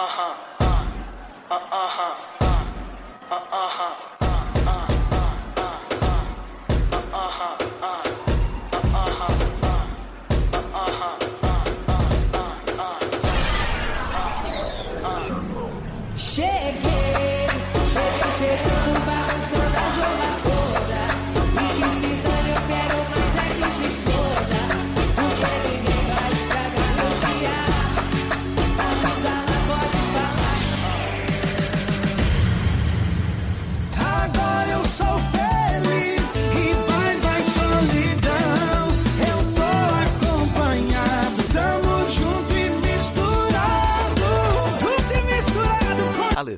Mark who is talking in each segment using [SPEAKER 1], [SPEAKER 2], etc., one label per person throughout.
[SPEAKER 1] uh-huh, uh, uh-huh, uh, uh-huh. Uh, uh-huh.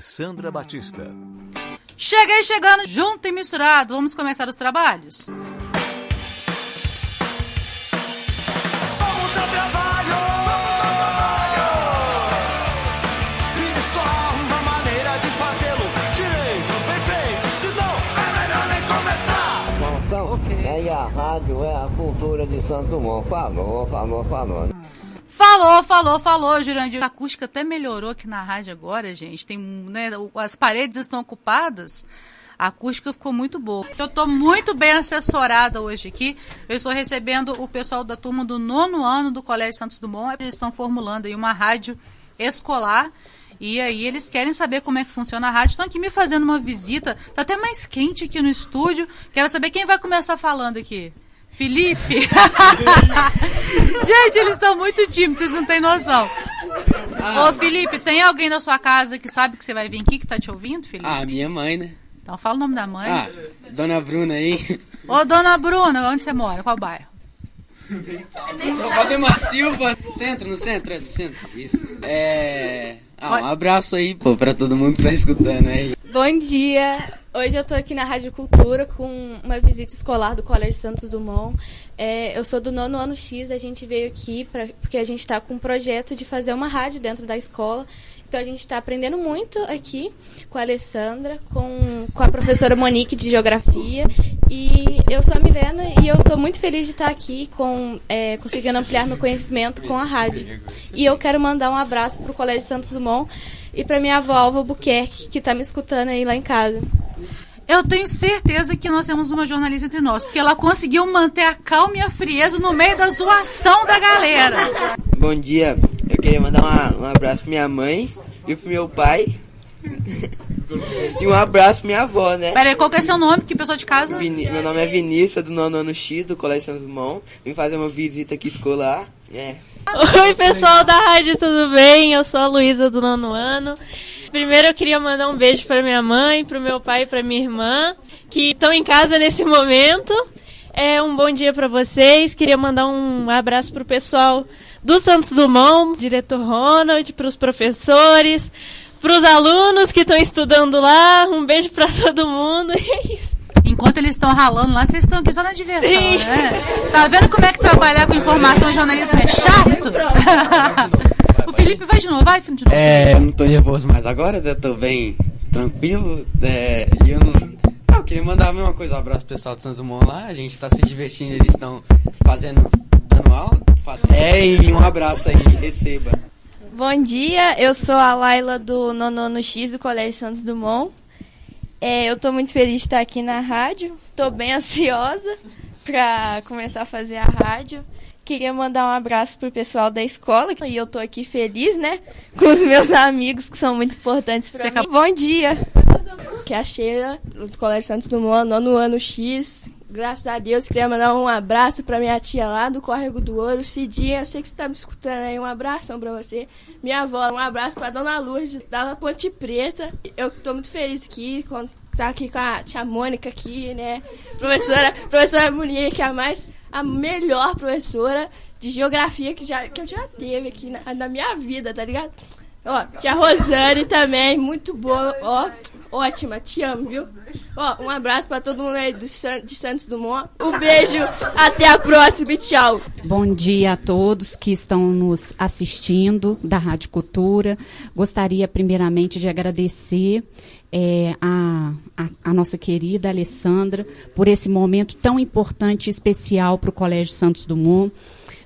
[SPEAKER 2] Alessandra Batista.
[SPEAKER 3] Cheguei chegando junto e misturado. Vamos começar os trabalhos?
[SPEAKER 1] Vamos ao trabalho! E só há uma maneira de fazê-lo direito, bem feito, senão é melhor nem começar!
[SPEAKER 4] Informação é a rádio, é a cultura de Santo Dumont. Falou, falou, falou.
[SPEAKER 3] Falou, falou, falou, Jurandir. A acústica até melhorou aqui na rádio agora, gente. Tem, né, as paredes estão ocupadas. A acústica ficou muito boa. Eu estou muito bem assessorada hoje aqui. Eu estou recebendo o pessoal da turma do nono ano do Colégio Santos Dumont. Eles estão formulando aí uma rádio escolar. E aí eles querem saber como é que funciona a rádio. Estão aqui me fazendo uma visita. Tá até mais quente aqui no estúdio. Quero saber quem vai começar falando aqui. Felipe? Gente, eles estão muito tímidos, vocês não têm noção. Ô, Felipe, tem alguém na sua casa que sabe que você vai vir aqui, que tá te ouvindo, Felipe?
[SPEAKER 5] Ah, minha mãe, né?
[SPEAKER 3] Então fala o nome da mãe.
[SPEAKER 5] Ah, dona Bruna aí.
[SPEAKER 3] Ô, dona Bruna, onde você mora? Qual bairro?
[SPEAKER 5] Valdemar Silva. Centro, no centro, é do centro. Isso. É. Ah, um abraço aí, pô, pra todo mundo que tá escutando aí.
[SPEAKER 6] Bom dia! Hoje eu tô aqui na Rádio Cultura com uma visita escolar do Colégio Santos Dumont. É, eu sou do nono ano X, a gente veio aqui pra, porque a gente está com um projeto de fazer uma rádio dentro da escola. Então a gente está aprendendo muito aqui com a Alessandra, com, com a professora Monique de Geografia. E eu sou a Milena e eu estou muito feliz de estar aqui com, é, conseguindo ampliar meu conhecimento com a rádio. E eu quero mandar um abraço para o Colégio Santos Dumont e para minha avó Alva Buquerque, que está me escutando aí lá em casa.
[SPEAKER 3] Eu tenho certeza que nós temos uma jornalista entre nós, porque ela conseguiu manter a calma e a frieza no meio da zoação da galera.
[SPEAKER 5] Bom dia, eu queria mandar uma- um abraço pra minha mãe e pro meu pai. e um abraço pra minha avó, né?
[SPEAKER 3] Peraí, qual que é seu nome? Que pessoa de casa?
[SPEAKER 5] Vini- meu nome é Vinícius, do nono ano X, do Colégio Santos Dumont. Vim fazer uma visita aqui escolar. É.
[SPEAKER 7] Oi, pessoal da rádio, tudo bem? Eu sou a Luísa do nono ano. Primeiro eu queria mandar um beijo para minha mãe, para o meu pai e para minha irmã, que estão em casa nesse momento. É um bom dia para vocês. Queria mandar um abraço para o pessoal do Santos Dumont, diretor Ronald, para os professores, para os alunos que estão estudando lá. Um beijo para todo mundo. E é isso.
[SPEAKER 3] Enquanto eles estão ralando lá, vocês estão aqui só na diversão,
[SPEAKER 7] Sim.
[SPEAKER 3] né? Tá vendo como é que trabalhar com informação e jornalismo é chato? Felipe vai de novo, vai, Felipe, de novo.
[SPEAKER 5] É, eu não tô nervoso mais agora, eu tô bem tranquilo. É, e eu não. Ah, eu queria mandar a mesma coisa, um abraço pro pessoal do Santos Dumont lá. A gente tá se divertindo, eles estão fazendo, dando aula. É, e um abraço aí, receba.
[SPEAKER 6] Bom dia, eu sou a Laila do nono ano X do Colégio Santos Dumont. É, eu estou muito feliz de estar aqui na rádio. Estou bem ansiosa para começar a fazer a rádio. Queria mandar um abraço pro pessoal da escola e eu tô aqui feliz, né? Com os meus amigos que são muito importantes para mim. Bom dia.
[SPEAKER 8] Que é a Sheila, do Colégio Santos Dumont, nono ano X. Graças a Deus, queria mandar um abraço pra minha tia lá do Córrego do Ouro, Cidinha. Eu sei que você tá me escutando aí. Um abração pra você. Minha avó, um abraço pra Dona Lourdes, da Ponte Preta. Eu tô muito feliz aqui, com, tá aqui com a tia Mônica aqui, né? Professora, professora Monique, a mais, a melhor professora de geografia que, já, que eu já teve aqui na, na minha vida, tá ligado? Ó, tia Rosane também, muito boa, ó, ótima, te amo, viu? Ó, um abraço pra todo mundo aí do, San- de Santos Dumont. Um beijo, até a próxima e tchau.
[SPEAKER 9] Bom dia a todos que estão nos assistindo da Rádio Cultura. Gostaria primeiramente de agradecer eh, a, a, a nossa querida Alessandra por esse momento tão importante e especial para o Colégio Santos Dumont.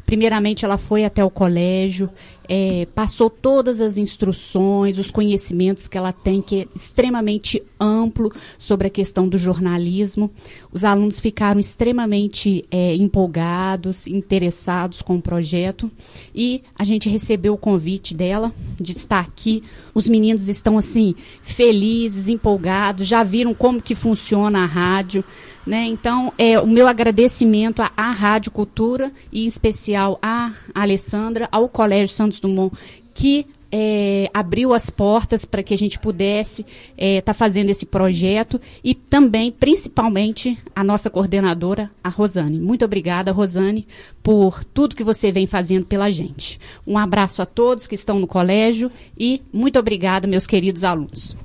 [SPEAKER 9] Primeiramente, ela foi até o colégio, é, passou todas as instruções, os conhecimentos que ela tem, que é extremamente amplo sobre questão do jornalismo. Os alunos ficaram extremamente é, empolgados, interessados com o projeto e a gente recebeu o convite dela de estar aqui. Os meninos estão assim felizes, empolgados, já viram como que funciona a rádio. Né? Então, é, o meu agradecimento à, à Rádio Cultura e em especial à Alessandra, ao Colégio Santos Dumont, que é, abriu as portas para que a gente pudesse estar é, tá fazendo esse projeto e também, principalmente, a nossa coordenadora, a Rosane. Muito obrigada, Rosane, por tudo que você vem fazendo pela gente. Um abraço a todos que estão no colégio e muito obrigada, meus queridos alunos.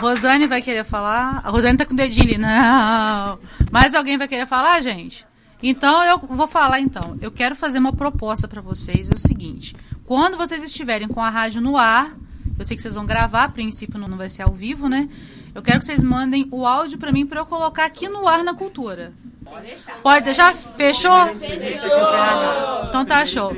[SPEAKER 3] Rosane vai querer falar. A Rosane tá com o dedinho ali. Não. Mais alguém vai querer falar, gente? Então eu vou falar então. Eu quero fazer uma proposta para vocês. É o seguinte: quando vocês estiverem com a rádio no ar, eu sei que vocês vão gravar, a princípio não vai ser ao vivo, né? Eu quero que vocês mandem o áudio para mim para eu colocar aqui no ar na cultura. Pode deixar? Pode deixar? Fechou? Fechou. Então tá show.